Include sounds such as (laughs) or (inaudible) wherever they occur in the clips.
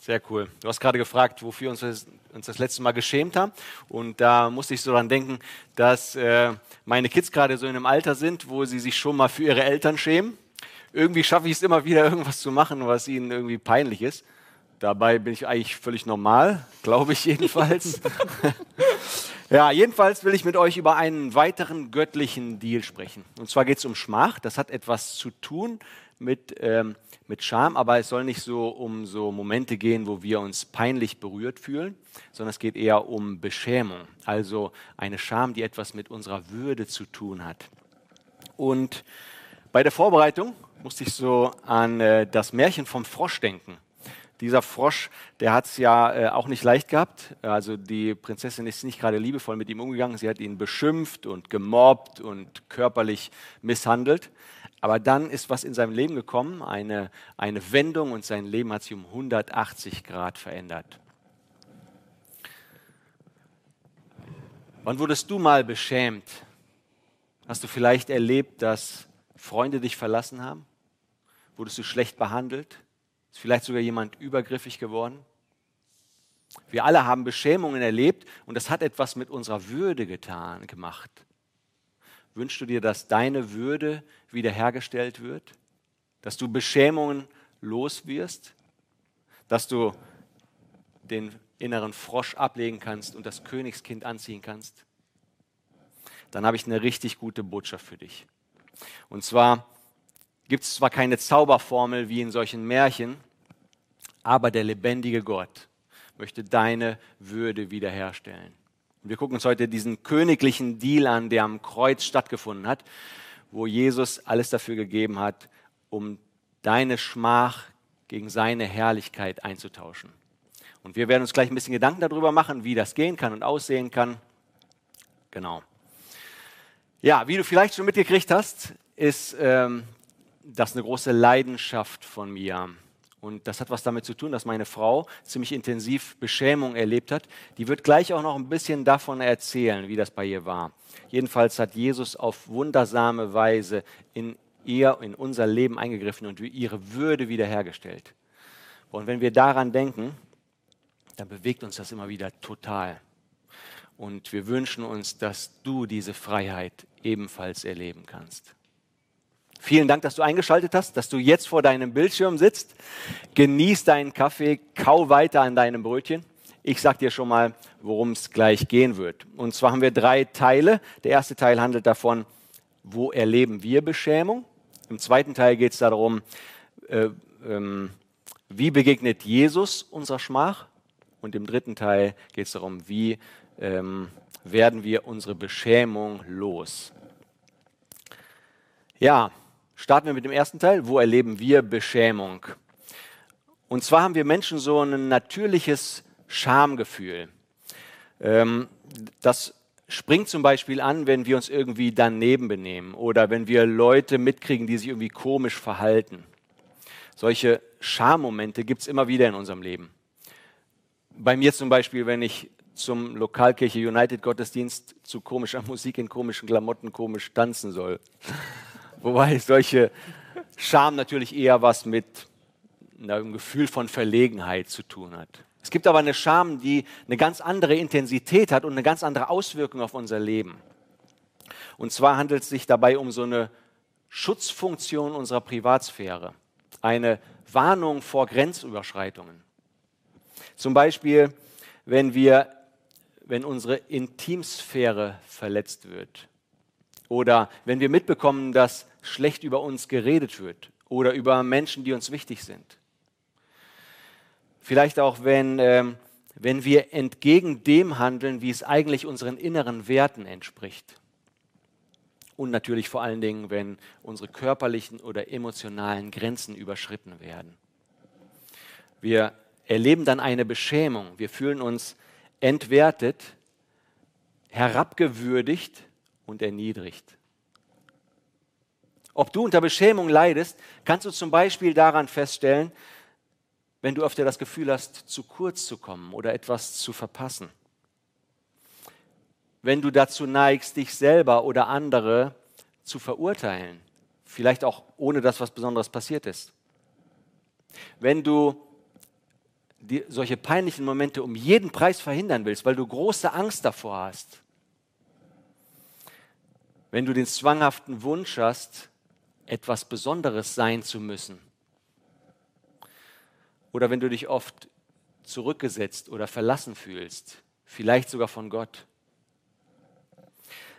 Sehr cool. Du hast gerade gefragt, wofür wir uns, uns das letzte Mal geschämt haben. Und da musste ich so dran denken, dass äh, meine Kids gerade so in einem Alter sind, wo sie sich schon mal für ihre Eltern schämen. Irgendwie schaffe ich es immer wieder, (laughs) irgendwas zu machen, was ihnen irgendwie peinlich ist. Dabei bin ich eigentlich völlig normal, (laughs) glaube ich jedenfalls. (laughs) ja, jedenfalls will ich mit euch über einen weiteren göttlichen Deal sprechen. Und zwar geht es um Schmach. Das hat etwas zu tun mit, ähm, mit Scham, aber es soll nicht so um so Momente gehen, wo wir uns peinlich berührt fühlen, sondern es geht eher um Beschämung, also eine Scham, die etwas mit unserer Würde zu tun hat. Und bei der Vorbereitung musste ich so an äh, das Märchen vom Frosch denken. Dieser Frosch, der hat es ja äh, auch nicht leicht gehabt. Also die Prinzessin ist nicht gerade liebevoll mit ihm umgegangen. Sie hat ihn beschimpft und gemobbt und körperlich misshandelt. Aber dann ist was in seinem Leben gekommen, eine, eine Wendung und sein Leben hat sich um 180 Grad verändert. Wann wurdest du mal beschämt? Hast du vielleicht erlebt, dass Freunde dich verlassen haben? Wurdest du schlecht behandelt? Ist vielleicht sogar jemand übergriffig geworden? Wir alle haben Beschämungen erlebt und das hat etwas mit unserer Würde getan, gemacht. Wünschst du dir, dass deine Würde wiederhergestellt wird? Dass du Beschämungen los wirst? Dass du den inneren Frosch ablegen kannst und das Königskind anziehen kannst? Dann habe ich eine richtig gute Botschaft für dich. Und zwar gibt es zwar keine Zauberformel wie in solchen Märchen, aber der lebendige Gott möchte deine Würde wiederherstellen. Und wir gucken uns heute diesen königlichen Deal an, der am Kreuz stattgefunden hat, wo Jesus alles dafür gegeben hat, um deine Schmach gegen seine Herrlichkeit einzutauschen. Und wir werden uns gleich ein bisschen Gedanken darüber machen, wie das gehen kann und aussehen kann. Genau. Ja, wie du vielleicht schon mitgekriegt hast, ist ähm, das eine große Leidenschaft von mir. Und das hat was damit zu tun, dass meine Frau ziemlich intensiv Beschämung erlebt hat. Die wird gleich auch noch ein bisschen davon erzählen, wie das bei ihr war. Jedenfalls hat Jesus auf wundersame Weise in ihr, in unser Leben eingegriffen und ihre Würde wiederhergestellt. Und wenn wir daran denken, dann bewegt uns das immer wieder total. Und wir wünschen uns, dass du diese Freiheit ebenfalls erleben kannst. Vielen Dank, dass du eingeschaltet hast, dass du jetzt vor deinem Bildschirm sitzt. Genieß deinen Kaffee, kau weiter an deinem Brötchen. Ich sage dir schon mal, worum es gleich gehen wird. Und zwar haben wir drei Teile. Der erste Teil handelt davon, wo erleben wir Beschämung. Im zweiten Teil geht es darum, äh, ähm, wie begegnet Jesus unserer Schmach. Und im dritten Teil geht es darum, wie ähm, werden wir unsere Beschämung los. Ja, Starten wir mit dem ersten Teil. Wo erleben wir Beschämung? Und zwar haben wir Menschen so ein natürliches Schamgefühl. Ähm, das springt zum Beispiel an, wenn wir uns irgendwie daneben benehmen oder wenn wir Leute mitkriegen, die sich irgendwie komisch verhalten. Solche Schammomente gibt es immer wieder in unserem Leben. Bei mir zum Beispiel, wenn ich zum Lokalkirche United Gottesdienst zu komischer Musik in komischen Klamotten komisch tanzen soll. Wobei solche Scham natürlich eher was mit einem Gefühl von Verlegenheit zu tun hat. Es gibt aber eine Scham, die eine ganz andere Intensität hat und eine ganz andere Auswirkung auf unser Leben. Und zwar handelt es sich dabei um so eine Schutzfunktion unserer Privatsphäre, eine Warnung vor Grenzüberschreitungen. Zum Beispiel, wenn wir, wenn unsere Intimsphäre verletzt wird oder wenn wir mitbekommen, dass schlecht über uns geredet wird oder über Menschen, die uns wichtig sind. Vielleicht auch, wenn, ähm, wenn wir entgegen dem handeln, wie es eigentlich unseren inneren Werten entspricht. Und natürlich vor allen Dingen, wenn unsere körperlichen oder emotionalen Grenzen überschritten werden. Wir erleben dann eine Beschämung. Wir fühlen uns entwertet, herabgewürdigt und erniedrigt. Ob du unter Beschämung leidest, kannst du zum Beispiel daran feststellen, wenn du öfter das Gefühl hast, zu kurz zu kommen oder etwas zu verpassen. Wenn du dazu neigst, dich selber oder andere zu verurteilen, vielleicht auch ohne dass was Besonderes passiert ist. Wenn du die, solche peinlichen Momente um jeden Preis verhindern willst, weil du große Angst davor hast. Wenn du den zwanghaften Wunsch hast, etwas Besonderes sein zu müssen. Oder wenn du dich oft zurückgesetzt oder verlassen fühlst, vielleicht sogar von Gott.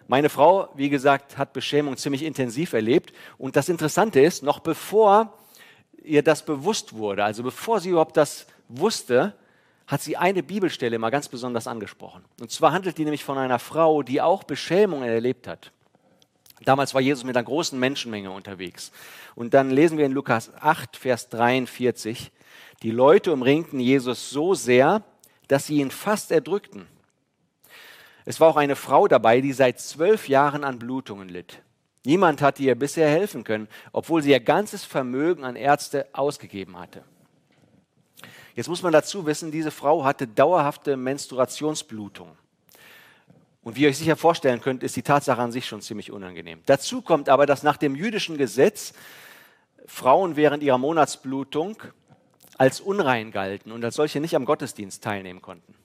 Meine Frau, wie gesagt, hat Beschämung ziemlich intensiv erlebt. Und das Interessante ist, noch bevor ihr das bewusst wurde, also bevor sie überhaupt das wusste, hat sie eine Bibelstelle mal ganz besonders angesprochen. Und zwar handelt die nämlich von einer Frau, die auch Beschämung erlebt hat. Damals war Jesus mit einer großen Menschenmenge unterwegs. Und dann lesen wir in Lukas 8, Vers 43, die Leute umringten Jesus so sehr, dass sie ihn fast erdrückten. Es war auch eine Frau dabei, die seit zwölf Jahren an Blutungen litt. Niemand hatte ihr bisher helfen können, obwohl sie ihr ganzes Vermögen an Ärzte ausgegeben hatte. Jetzt muss man dazu wissen, diese Frau hatte dauerhafte Menstruationsblutung. Und wie ihr euch sicher vorstellen könnt, ist die Tatsache an sich schon ziemlich unangenehm. Dazu kommt aber, dass nach dem jüdischen Gesetz Frauen während ihrer Monatsblutung als unrein galten und als solche nicht am Gottesdienst teilnehmen konnten.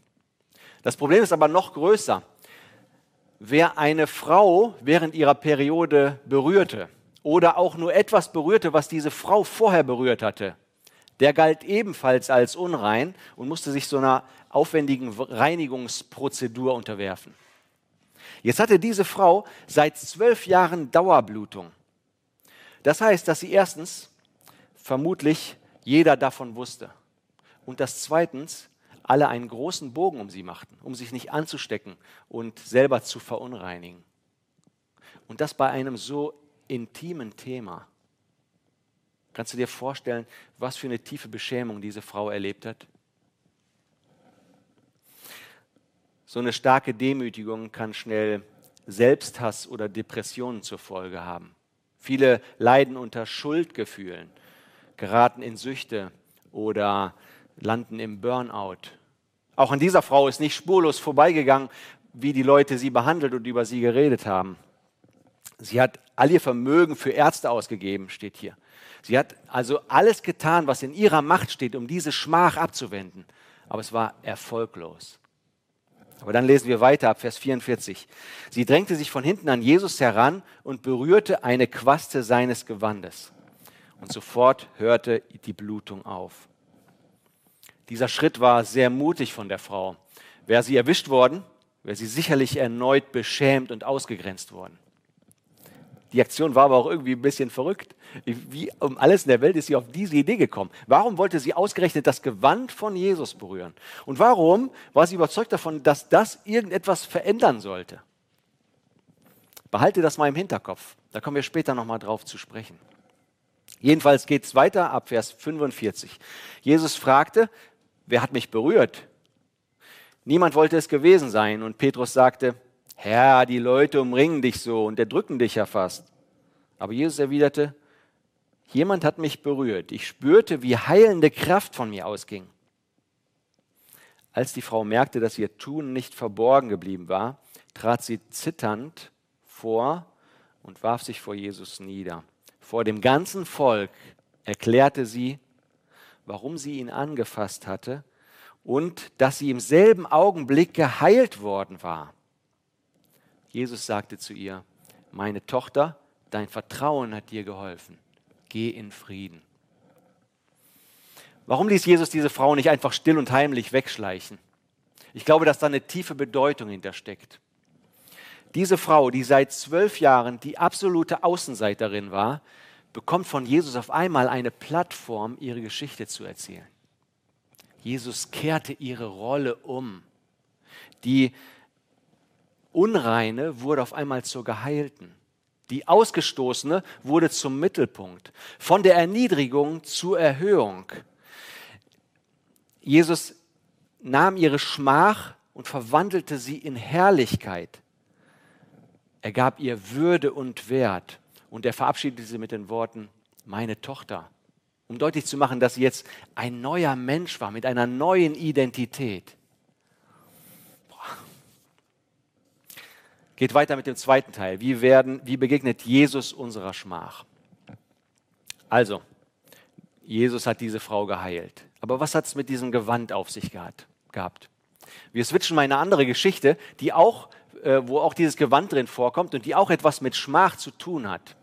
Das Problem ist aber noch größer. Wer eine Frau während ihrer Periode berührte oder auch nur etwas berührte, was diese Frau vorher berührt hatte, der galt ebenfalls als unrein und musste sich so einer aufwendigen Reinigungsprozedur unterwerfen. Jetzt hatte diese Frau seit zwölf Jahren Dauerblutung. Das heißt, dass sie erstens vermutlich jeder davon wusste und dass zweitens alle einen großen Bogen um sie machten, um sich nicht anzustecken und selber zu verunreinigen. Und das bei einem so intimen Thema. Kannst du dir vorstellen, was für eine tiefe Beschämung diese Frau erlebt hat? So eine starke Demütigung kann schnell Selbsthass oder Depressionen zur Folge haben. Viele leiden unter Schuldgefühlen, geraten in Süchte oder landen im Burnout. Auch an dieser Frau ist nicht spurlos vorbeigegangen, wie die Leute sie behandelt und über sie geredet haben. Sie hat all ihr Vermögen für Ärzte ausgegeben, steht hier. Sie hat also alles getan, was in ihrer Macht steht, um diese Schmach abzuwenden. Aber es war erfolglos. Aber dann lesen wir weiter ab Vers 44. Sie drängte sich von hinten an Jesus heran und berührte eine Quaste seines Gewandes. Und sofort hörte die Blutung auf. Dieser Schritt war sehr mutig von der Frau. Wäre sie erwischt worden, wäre sie sicherlich erneut beschämt und ausgegrenzt worden. Die Aktion war aber auch irgendwie ein bisschen verrückt. Wie um alles in der Welt ist sie auf diese Idee gekommen? Warum wollte sie ausgerechnet das Gewand von Jesus berühren? Und warum war sie überzeugt davon, dass das irgendetwas verändern sollte? Behalte das mal im Hinterkopf. Da kommen wir später nochmal drauf zu sprechen. Jedenfalls geht es weiter ab Vers 45. Jesus fragte, wer hat mich berührt? Niemand wollte es gewesen sein. Und Petrus sagte, Herr, die Leute umringen dich so und erdrücken dich ja fast. Aber Jesus erwiderte, jemand hat mich berührt. Ich spürte, wie heilende Kraft von mir ausging. Als die Frau merkte, dass ihr Tun nicht verborgen geblieben war, trat sie zitternd vor und warf sich vor Jesus nieder. Vor dem ganzen Volk erklärte sie, warum sie ihn angefasst hatte und dass sie im selben Augenblick geheilt worden war. Jesus sagte zu ihr, meine Tochter, dein Vertrauen hat dir geholfen. Geh in Frieden. Warum ließ Jesus diese Frau nicht einfach still und heimlich wegschleichen? Ich glaube, dass da eine tiefe Bedeutung hintersteckt. Diese Frau, die seit zwölf Jahren die absolute Außenseiterin war, bekommt von Jesus auf einmal eine Plattform, ihre Geschichte zu erzählen. Jesus kehrte ihre Rolle um. Die Unreine wurde auf einmal zur Geheilten. Die Ausgestoßene wurde zum Mittelpunkt. Von der Erniedrigung zur Erhöhung. Jesus nahm ihre Schmach und verwandelte sie in Herrlichkeit. Er gab ihr Würde und Wert und er verabschiedete sie mit den Worten, meine Tochter, um deutlich zu machen, dass sie jetzt ein neuer Mensch war mit einer neuen Identität. Geht weiter mit dem zweiten Teil. Wie, werden, wie begegnet Jesus unserer Schmach? Also, Jesus hat diese Frau geheilt. Aber was hat es mit diesem Gewand auf sich gehabt? Wir switchen mal in eine andere Geschichte, die auch, äh, wo auch dieses Gewand drin vorkommt und die auch etwas mit Schmach zu tun hat.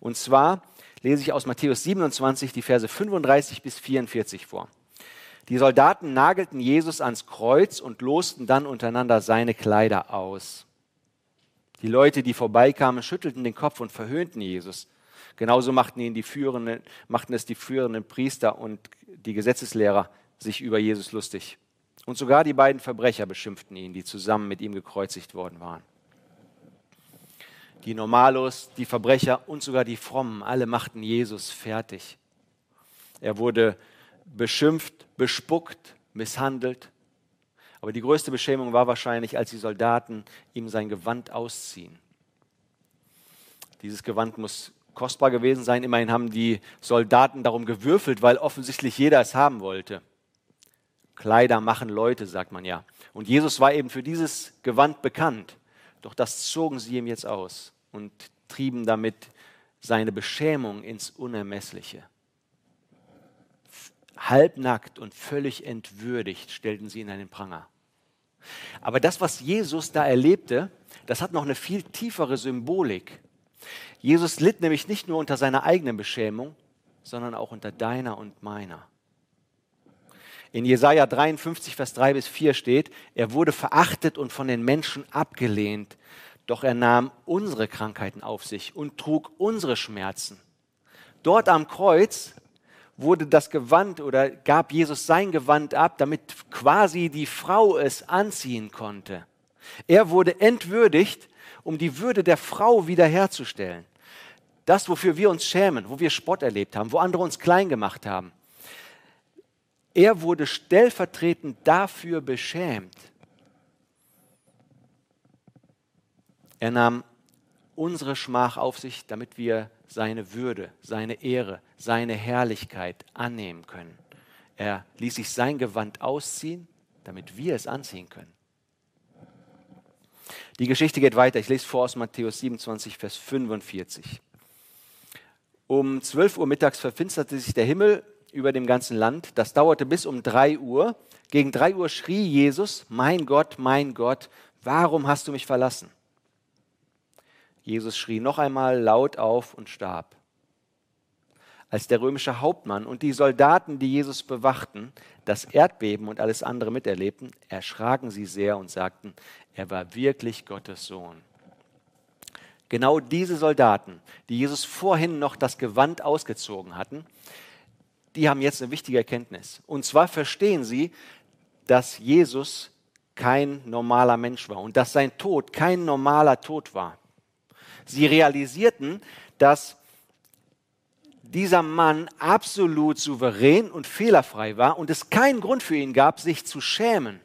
Und zwar lese ich aus Matthäus 27 die Verse 35 bis 44 vor. Die Soldaten nagelten Jesus ans Kreuz und losten dann untereinander seine Kleider aus. Die Leute, die vorbeikamen, schüttelten den Kopf und verhöhnten Jesus. Genauso machten, ihn die führenden, machten es die führenden Priester und die Gesetzeslehrer sich über Jesus lustig. Und sogar die beiden Verbrecher beschimpften ihn, die zusammen mit ihm gekreuzigt worden waren. Die Normalos, die Verbrecher und sogar die Frommen, alle machten Jesus fertig. Er wurde beschimpft, bespuckt, misshandelt. Aber die größte Beschämung war wahrscheinlich, als die Soldaten ihm sein Gewand ausziehen. Dieses Gewand muss kostbar gewesen sein. Immerhin haben die Soldaten darum gewürfelt, weil offensichtlich jeder es haben wollte. Kleider machen Leute, sagt man ja. Und Jesus war eben für dieses Gewand bekannt. Doch das zogen sie ihm jetzt aus und trieben damit seine Beschämung ins Unermessliche. Halbnackt und völlig entwürdigt stellten sie ihn an den Pranger. Aber das, was Jesus da erlebte, das hat noch eine viel tiefere Symbolik. Jesus litt nämlich nicht nur unter seiner eigenen Beschämung, sondern auch unter deiner und meiner. In Jesaja 53, Vers 3 bis 4 steht: Er wurde verachtet und von den Menschen abgelehnt, doch er nahm unsere Krankheiten auf sich und trug unsere Schmerzen. Dort am Kreuz wurde das Gewand oder gab Jesus sein Gewand ab, damit quasi die Frau es anziehen konnte. Er wurde entwürdigt, um die Würde der Frau wiederherzustellen. Das, wofür wir uns schämen, wo wir Spott erlebt haben, wo andere uns klein gemacht haben. Er wurde stellvertretend dafür beschämt. Er nahm unsere Schmach auf sich, damit wir seine Würde, seine Ehre, seine Herrlichkeit annehmen können. Er ließ sich sein Gewand ausziehen, damit wir es anziehen können. Die Geschichte geht weiter. Ich lese vor aus Matthäus 27, Vers 45. Um 12 Uhr mittags verfinsterte sich der Himmel über dem ganzen Land. Das dauerte bis um 3 Uhr. Gegen 3 Uhr schrie Jesus, mein Gott, mein Gott, warum hast du mich verlassen? Jesus schrie noch einmal laut auf und starb. Als der römische Hauptmann und die Soldaten, die Jesus bewachten, das Erdbeben und alles andere miterlebten, erschraken sie sehr und sagten, er war wirklich Gottes Sohn. Genau diese Soldaten, die Jesus vorhin noch das Gewand ausgezogen hatten, die haben jetzt eine wichtige Erkenntnis. Und zwar verstehen sie, dass Jesus kein normaler Mensch war und dass sein Tod kein normaler Tod war. Sie realisierten, dass dieser Mann absolut souverän und fehlerfrei war und es keinen Grund für ihn gab, sich zu schämen.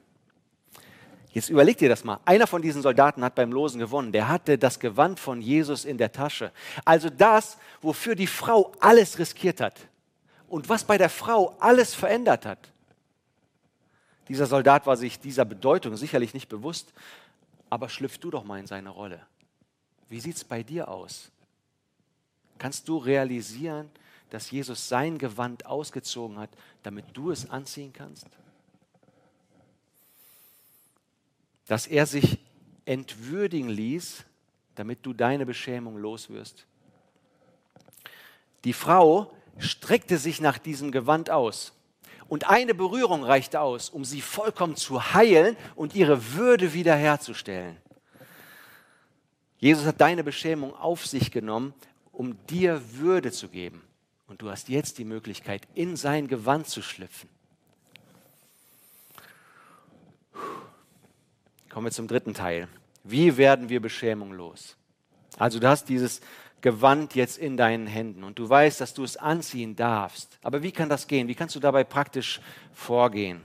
Jetzt überlegt ihr das mal. Einer von diesen Soldaten hat beim Losen gewonnen. Der hatte das Gewand von Jesus in der Tasche. Also das, wofür die Frau alles riskiert hat und was bei der Frau alles verändert hat. Dieser Soldat war sich dieser Bedeutung sicherlich nicht bewusst, aber schlüpf du doch mal in seine Rolle. Wie sieht es bei dir aus? Kannst du realisieren, dass Jesus sein Gewand ausgezogen hat, damit du es anziehen kannst? Dass er sich entwürdigen ließ, damit du deine Beschämung loswirst. Die Frau streckte sich nach diesem Gewand aus. Und eine Berührung reichte aus, um sie vollkommen zu heilen und ihre Würde wiederherzustellen. Jesus hat deine Beschämung auf sich genommen, um dir Würde zu geben. Und du hast jetzt die Möglichkeit, in sein Gewand zu schlüpfen. Kommen wir zum dritten Teil. Wie werden wir Beschämung los? Also du hast dieses Gewand jetzt in deinen Händen und du weißt, dass du es anziehen darfst. Aber wie kann das gehen? Wie kannst du dabei praktisch vorgehen?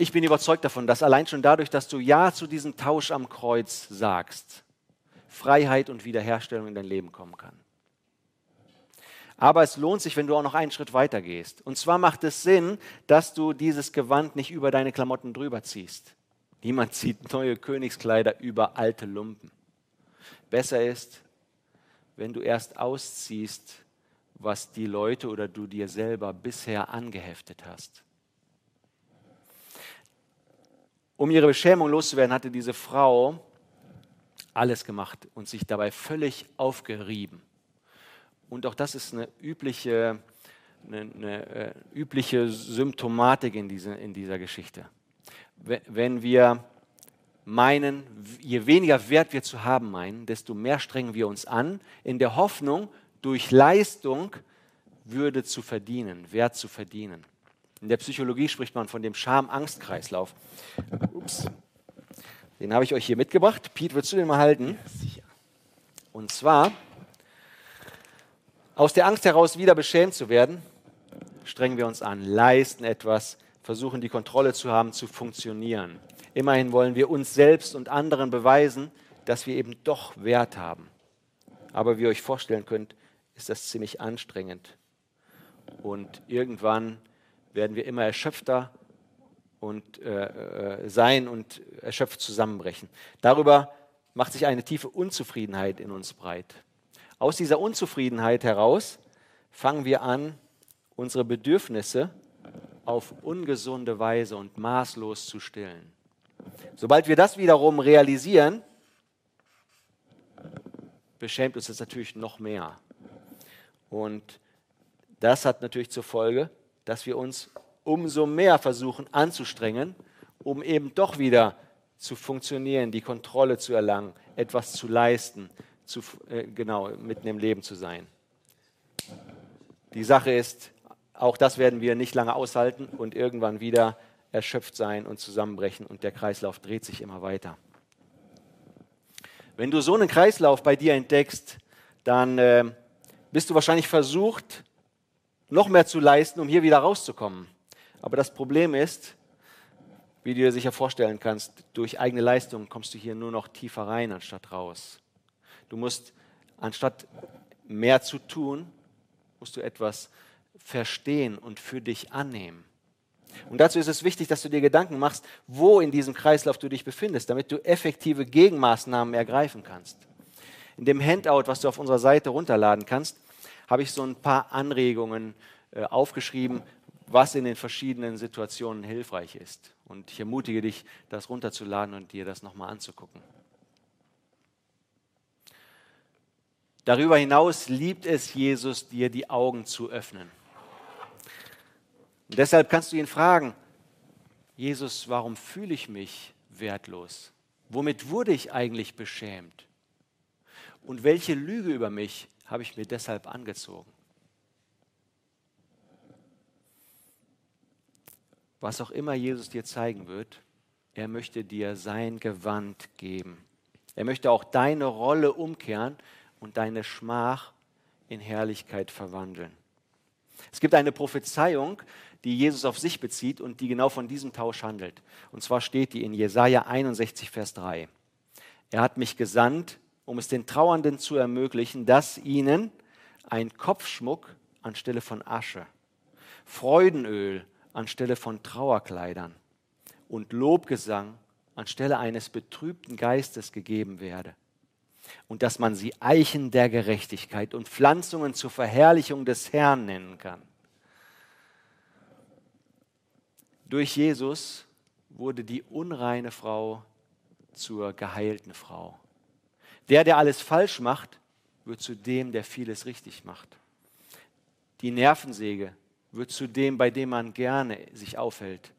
Ich bin überzeugt davon, dass allein schon dadurch, dass du Ja zu diesem Tausch am Kreuz sagst, Freiheit und Wiederherstellung in dein Leben kommen kann. Aber es lohnt sich, wenn du auch noch einen Schritt weiter gehst. Und zwar macht es Sinn, dass du dieses Gewand nicht über deine Klamotten drüber ziehst. Niemand zieht neue Königskleider über alte Lumpen. Besser ist, wenn du erst ausziehst, was die Leute oder du dir selber bisher angeheftet hast. Um ihre Beschämung loszuwerden, hatte diese Frau alles gemacht und sich dabei völlig aufgerieben. Und auch das ist eine übliche, eine, eine äh, übliche Symptomatik in, diese, in dieser Geschichte. Wenn wir meinen, je weniger Wert wir zu haben meinen, desto mehr strengen wir uns an, in der Hoffnung, durch Leistung Würde zu verdienen, Wert zu verdienen. In der Psychologie spricht man von dem Scham-Angst-Kreislauf. Ups. Den habe ich euch hier mitgebracht. Piet, würdest du den mal halten? Ja, sicher. Und zwar, aus der Angst heraus wieder beschämt zu werden, strengen wir uns an, leisten etwas, versuchen die Kontrolle zu haben, zu funktionieren. Immerhin wollen wir uns selbst und anderen beweisen, dass wir eben doch Wert haben. Aber wie ihr euch vorstellen könnt, ist das ziemlich anstrengend. Und irgendwann werden wir immer erschöpfter und äh, äh, sein und erschöpft zusammenbrechen. Darüber macht sich eine tiefe Unzufriedenheit in uns breit. Aus dieser Unzufriedenheit heraus fangen wir an, unsere Bedürfnisse auf ungesunde Weise und maßlos zu stillen. Sobald wir das wiederum realisieren, beschämt uns das natürlich noch mehr. Und das hat natürlich zur Folge, dass wir uns umso mehr versuchen anzustrengen, um eben doch wieder zu funktionieren, die Kontrolle zu erlangen, etwas zu leisten, zu, äh, genau, mitten im Leben zu sein. Die Sache ist, auch das werden wir nicht lange aushalten und irgendwann wieder erschöpft sein und zusammenbrechen und der Kreislauf dreht sich immer weiter. Wenn du so einen Kreislauf bei dir entdeckst, dann äh, bist du wahrscheinlich versucht, noch mehr zu leisten, um hier wieder rauszukommen. Aber das Problem ist, wie du dir sicher vorstellen kannst, durch eigene Leistung kommst du hier nur noch tiefer rein, anstatt raus. Du musst, anstatt mehr zu tun, musst du etwas verstehen und für dich annehmen. Und dazu ist es wichtig, dass du dir Gedanken machst, wo in diesem Kreislauf du dich befindest, damit du effektive Gegenmaßnahmen ergreifen kannst. In dem Handout, was du auf unserer Seite runterladen kannst, habe ich so ein paar Anregungen äh, aufgeschrieben, was in den verschiedenen Situationen hilfreich ist. Und ich ermutige dich, das runterzuladen und dir das nochmal anzugucken. Darüber hinaus liebt es Jesus, dir die Augen zu öffnen. Und deshalb kannst du ihn fragen, Jesus, warum fühle ich mich wertlos? Womit wurde ich eigentlich beschämt? Und welche Lüge über mich habe ich mir deshalb angezogen. Was auch immer Jesus dir zeigen wird, er möchte dir sein Gewand geben. Er möchte auch deine Rolle umkehren und deine Schmach in Herrlichkeit verwandeln. Es gibt eine Prophezeiung, die Jesus auf sich bezieht und die genau von diesem Tausch handelt. Und zwar steht die in Jesaja 61, Vers 3. Er hat mich gesandt, um es den Trauernden zu ermöglichen, dass ihnen ein Kopfschmuck anstelle von Asche, Freudenöl anstelle von Trauerkleidern und Lobgesang anstelle eines betrübten Geistes gegeben werde. Und dass man sie Eichen der Gerechtigkeit und Pflanzungen zur Verherrlichung des Herrn nennen kann. Durch Jesus wurde die unreine Frau zur geheilten Frau. Der, der alles falsch macht, wird zu dem, der vieles richtig macht. Die Nervensäge wird zu dem, bei dem man gerne sich aufhält.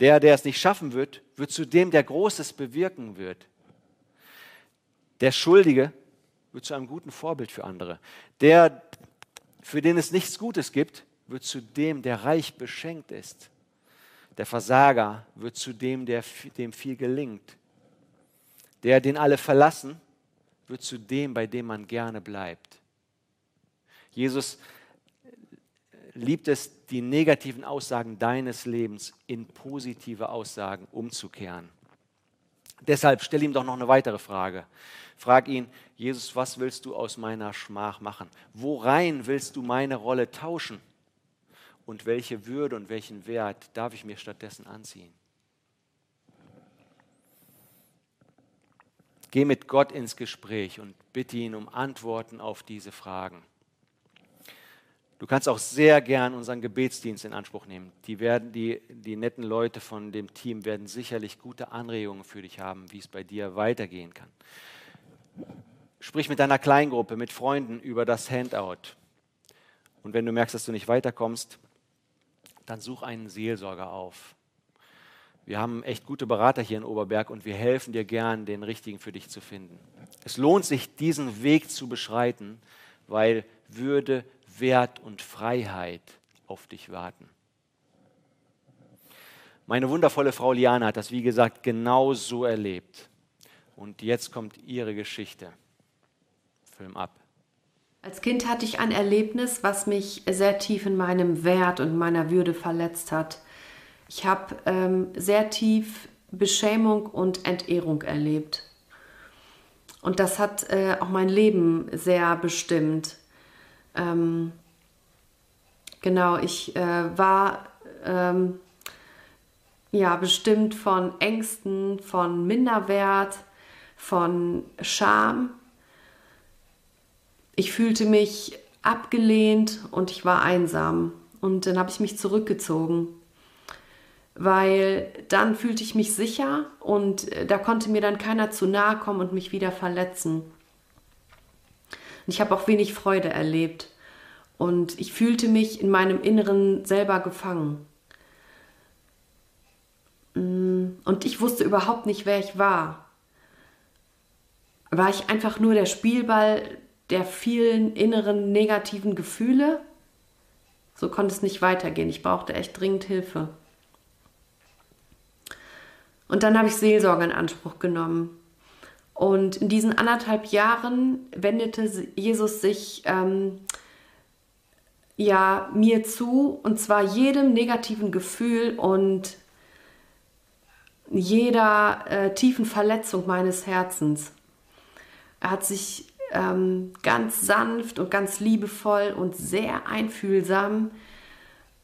Der, der es nicht schaffen wird, wird zu dem, der Großes bewirken wird. Der Schuldige wird zu einem guten Vorbild für andere. Der, für den es nichts Gutes gibt, wird zu dem, der reich beschenkt ist. Der Versager wird zu dem, der, dem viel gelingt. Der, den alle verlassen, wird zu dem, bei dem man gerne bleibt. Jesus liebt es, die negativen Aussagen deines Lebens in positive Aussagen umzukehren. Deshalb stell ihm doch noch eine weitere Frage. Frag ihn, Jesus, was willst du aus meiner Schmach machen? Worein willst du meine Rolle tauschen? Und welche Würde und welchen Wert darf ich mir stattdessen anziehen? Geh mit Gott ins Gespräch und bitte ihn um Antworten auf diese Fragen. Du kannst auch sehr gern unseren Gebetsdienst in Anspruch nehmen. Die, werden, die, die netten Leute von dem Team werden sicherlich gute Anregungen für dich haben, wie es bei dir weitergehen kann. Sprich mit deiner Kleingruppe, mit Freunden über das Handout. Und wenn du merkst, dass du nicht weiterkommst, dann such einen Seelsorger auf. Wir haben echt gute Berater hier in Oberberg und wir helfen dir gern, den richtigen für dich zu finden. Es lohnt sich, diesen Weg zu beschreiten, weil Würde, Wert und Freiheit auf dich warten. Meine wundervolle Frau Liana hat das, wie gesagt, genau so erlebt. Und jetzt kommt ihre Geschichte. Film ab. Als Kind hatte ich ein Erlebnis, was mich sehr tief in meinem Wert und meiner Würde verletzt hat. Ich habe ähm, sehr tief Beschämung und Entehrung erlebt. Und das hat äh, auch mein Leben sehr bestimmt. Ähm, genau, ich äh, war ähm, ja bestimmt von Ängsten, von Minderwert, von Scham. Ich fühlte mich abgelehnt und ich war einsam. Und dann habe ich mich zurückgezogen, weil dann fühlte ich mich sicher und äh, da konnte mir dann keiner zu nahe kommen und mich wieder verletzen. Und ich habe auch wenig Freude erlebt. Und ich fühlte mich in meinem Inneren selber gefangen. Mm, und ich wusste überhaupt nicht, wer ich war. War ich einfach nur der Spielball der vielen inneren negativen Gefühle? So konnte es nicht weitergehen. Ich brauchte echt dringend Hilfe. Und dann habe ich Seelsorge in Anspruch genommen. Und in diesen anderthalb Jahren wendete Jesus sich ähm, ja mir zu und zwar jedem negativen Gefühl und jeder äh, tiefen Verletzung meines Herzens. Er hat sich ähm, ganz sanft und ganz liebevoll und sehr einfühlsam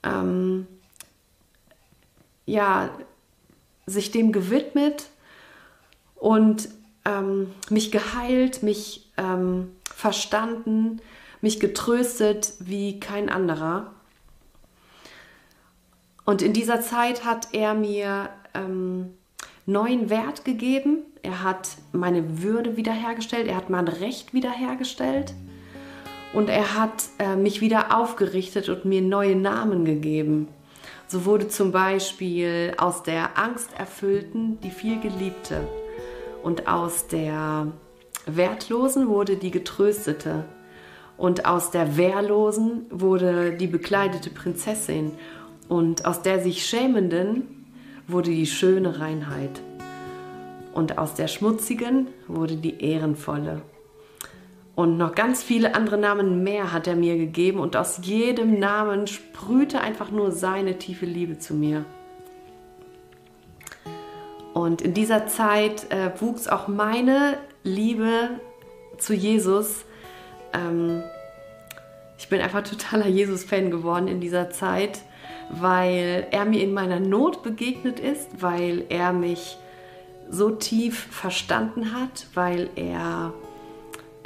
ähm, ja sich dem gewidmet und ähm, mich geheilt, mich ähm, verstanden, mich getröstet wie kein anderer. Und in dieser Zeit hat er mir ähm, neuen Wert gegeben. Er hat meine Würde wiederhergestellt. Er hat mein Recht wiederhergestellt. Und er hat äh, mich wieder aufgerichtet und mir neue Namen gegeben. So wurde zum Beispiel aus der Angsterfüllten die vielgeliebte und aus der Wertlosen wurde die Getröstete und aus der Wehrlosen wurde die bekleidete Prinzessin und aus der sich Schämenden wurde die schöne Reinheit und aus der Schmutzigen wurde die Ehrenvolle. Und noch ganz viele andere Namen mehr hat er mir gegeben und aus jedem Namen sprühte einfach nur seine tiefe Liebe zu mir. Und in dieser Zeit äh, wuchs auch meine Liebe zu Jesus. Ähm, ich bin einfach totaler Jesus-Fan geworden in dieser Zeit, weil er mir in meiner Not begegnet ist, weil er mich so tief verstanden hat, weil er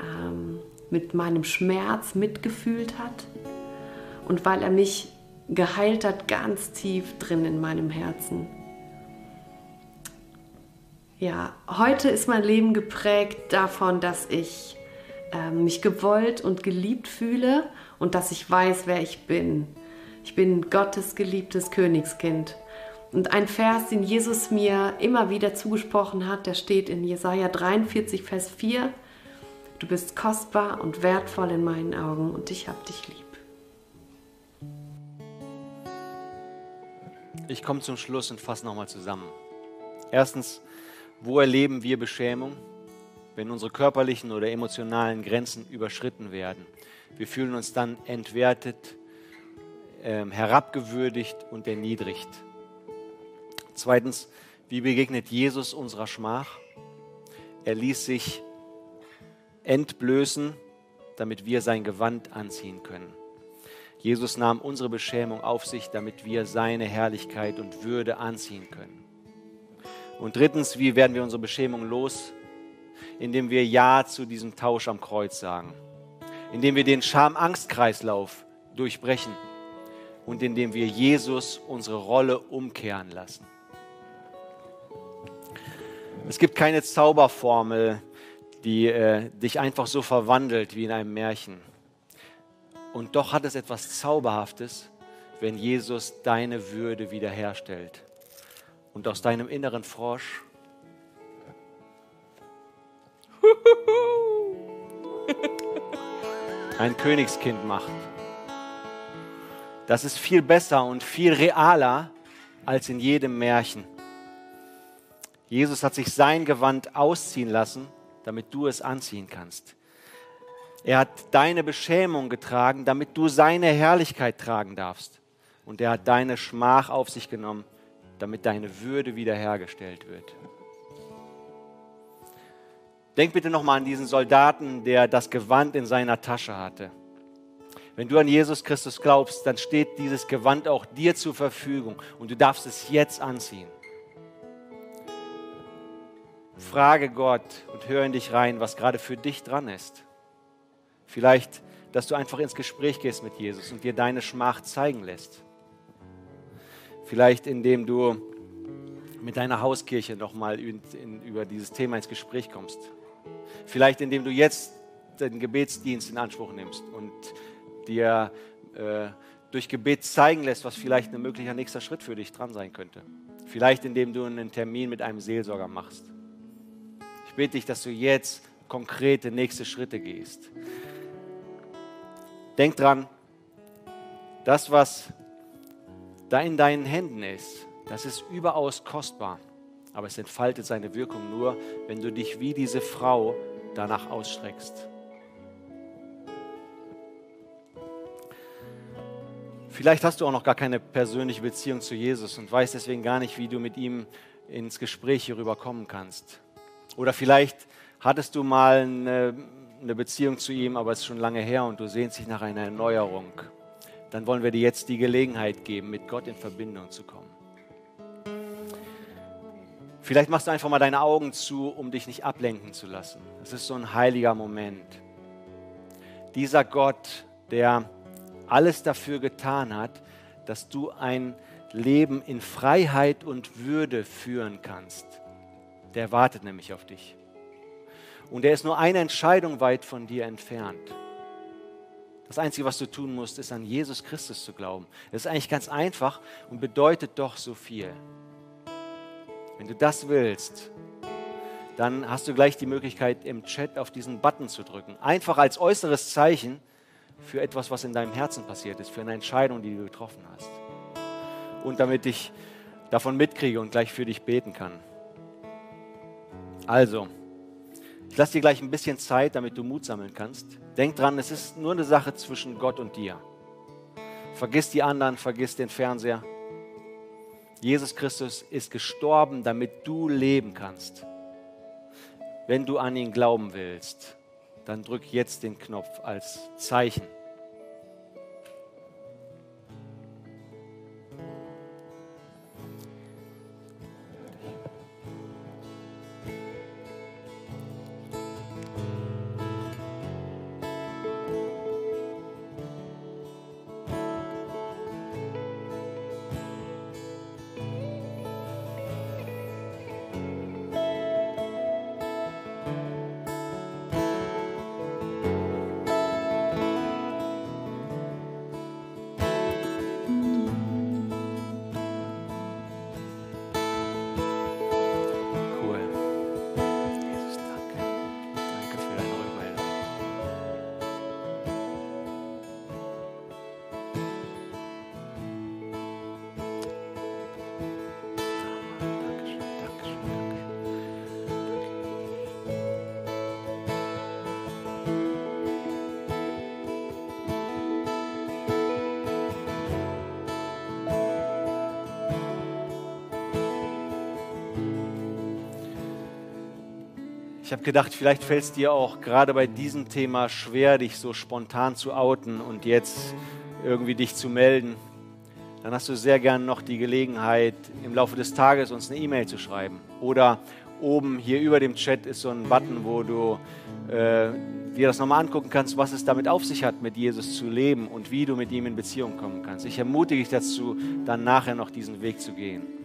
ähm, mit meinem Schmerz mitgefühlt hat und weil er mich geheilt hat ganz tief drin in meinem Herzen. Ja, heute ist mein Leben geprägt davon, dass ich äh, mich gewollt und geliebt fühle und dass ich weiß, wer ich bin. Ich bin Gottes geliebtes Königskind. Und ein Vers, den Jesus mir immer wieder zugesprochen hat, der steht in Jesaja 43, Vers 4. Du bist kostbar und wertvoll in meinen Augen und ich hab dich lieb. Ich komme zum Schluss und fasse nochmal zusammen. Erstens, wo erleben wir Beschämung? Wenn unsere körperlichen oder emotionalen Grenzen überschritten werden. Wir fühlen uns dann entwertet, äh, herabgewürdigt und erniedrigt. Zweitens, wie begegnet Jesus unserer Schmach? Er ließ sich entblößen, damit wir sein Gewand anziehen können. Jesus nahm unsere Beschämung auf sich, damit wir seine Herrlichkeit und Würde anziehen können. Und drittens, wie werden wir unsere Beschämung los? Indem wir Ja zu diesem Tausch am Kreuz sagen. Indem wir den Scham-Angst-Kreislauf durchbrechen und indem wir Jesus unsere Rolle umkehren lassen. Es gibt keine Zauberformel, die äh, dich einfach so verwandelt wie in einem Märchen. Und doch hat es etwas Zauberhaftes, wenn Jesus deine Würde wiederherstellt und aus deinem inneren Frosch (laughs) ein Königskind macht. Das ist viel besser und viel realer als in jedem Märchen. Jesus hat sich sein Gewand ausziehen lassen, damit du es anziehen kannst. Er hat deine Beschämung getragen, damit du seine Herrlichkeit tragen darfst. Und er hat deine Schmach auf sich genommen, damit deine Würde wiederhergestellt wird. Denk bitte nochmal an diesen Soldaten, der das Gewand in seiner Tasche hatte. Wenn du an Jesus Christus glaubst, dann steht dieses Gewand auch dir zur Verfügung und du darfst es jetzt anziehen. Frage Gott und hör in dich rein, was gerade für dich dran ist. Vielleicht, dass du einfach ins Gespräch gehst mit Jesus und dir deine Schmach zeigen lässt. Vielleicht, indem du mit deiner Hauskirche nochmal über dieses Thema ins Gespräch kommst. Vielleicht, indem du jetzt den Gebetsdienst in Anspruch nimmst und dir äh, durch Gebet zeigen lässt, was vielleicht ein möglicher nächster Schritt für dich dran sein könnte. Vielleicht indem du einen Termin mit einem Seelsorger machst. Ich bitte dich, dass du jetzt konkrete nächste Schritte gehst. Denk dran, das, was da in deinen Händen ist, das ist überaus kostbar. Aber es entfaltet seine Wirkung nur, wenn du dich wie diese Frau danach ausstreckst. Vielleicht hast du auch noch gar keine persönliche Beziehung zu Jesus und weißt deswegen gar nicht, wie du mit ihm ins Gespräch hierüber kommen kannst. Oder vielleicht hattest du mal eine, eine Beziehung zu ihm, aber es ist schon lange her und du sehnst dich nach einer Erneuerung. Dann wollen wir dir jetzt die Gelegenheit geben, mit Gott in Verbindung zu kommen. Vielleicht machst du einfach mal deine Augen zu, um dich nicht ablenken zu lassen. Es ist so ein heiliger Moment. Dieser Gott, der alles dafür getan hat, dass du ein Leben in Freiheit und Würde führen kannst. Der wartet nämlich auf dich. Und er ist nur eine Entscheidung weit von dir entfernt. Das Einzige, was du tun musst, ist an Jesus Christus zu glauben. Das ist eigentlich ganz einfach und bedeutet doch so viel. Wenn du das willst, dann hast du gleich die Möglichkeit, im Chat auf diesen Button zu drücken. Einfach als äußeres Zeichen, für etwas, was in deinem Herzen passiert ist, für eine Entscheidung, die du getroffen hast. Und damit ich davon mitkriege und gleich für dich beten kann. Also, ich lasse dir gleich ein bisschen Zeit, damit du Mut sammeln kannst. Denk dran, es ist nur eine Sache zwischen Gott und dir. Vergiss die anderen, vergiss den Fernseher. Jesus Christus ist gestorben, damit du leben kannst. Wenn du an ihn glauben willst, dann drück jetzt den Knopf als Zeichen. Ich habe gedacht, vielleicht fällt es dir auch gerade bei diesem Thema schwer, dich so spontan zu outen und jetzt irgendwie dich zu melden. Dann hast du sehr gern noch die Gelegenheit, im Laufe des Tages uns eine E-Mail zu schreiben oder Oben hier über dem Chat ist so ein Button, wo du äh, dir das nochmal angucken kannst, was es damit auf sich hat, mit Jesus zu leben und wie du mit ihm in Beziehung kommen kannst. Ich ermutige dich dazu, dann nachher noch diesen Weg zu gehen.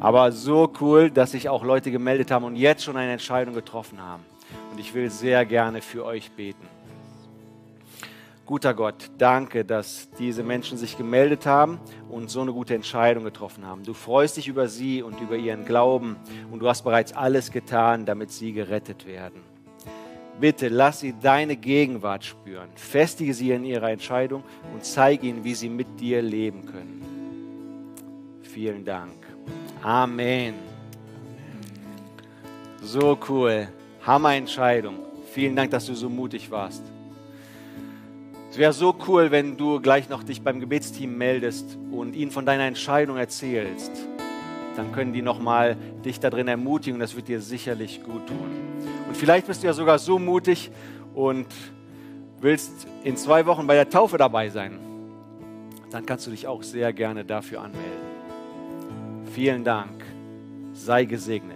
Aber so cool, dass sich auch Leute gemeldet haben und jetzt schon eine Entscheidung getroffen haben. Und ich will sehr gerne für euch beten. Guter Gott, danke, dass diese Menschen sich gemeldet haben und so eine gute Entscheidung getroffen haben. Du freust dich über sie und über ihren Glauben und du hast bereits alles getan, damit sie gerettet werden. Bitte lass sie deine Gegenwart spüren. Festige sie in ihrer Entscheidung und zeige ihnen, wie sie mit dir leben können. Vielen Dank. Amen. So cool. Hammer Entscheidung. Vielen Dank, dass du so mutig warst. Es wäre so cool, wenn du gleich noch dich beim Gebetsteam meldest und ihnen von deiner Entscheidung erzählst. Dann können die nochmal dich darin ermutigen und das wird dir sicherlich gut tun. Und vielleicht bist du ja sogar so mutig und willst in zwei Wochen bei der Taufe dabei sein. Dann kannst du dich auch sehr gerne dafür anmelden. Vielen Dank. Sei gesegnet.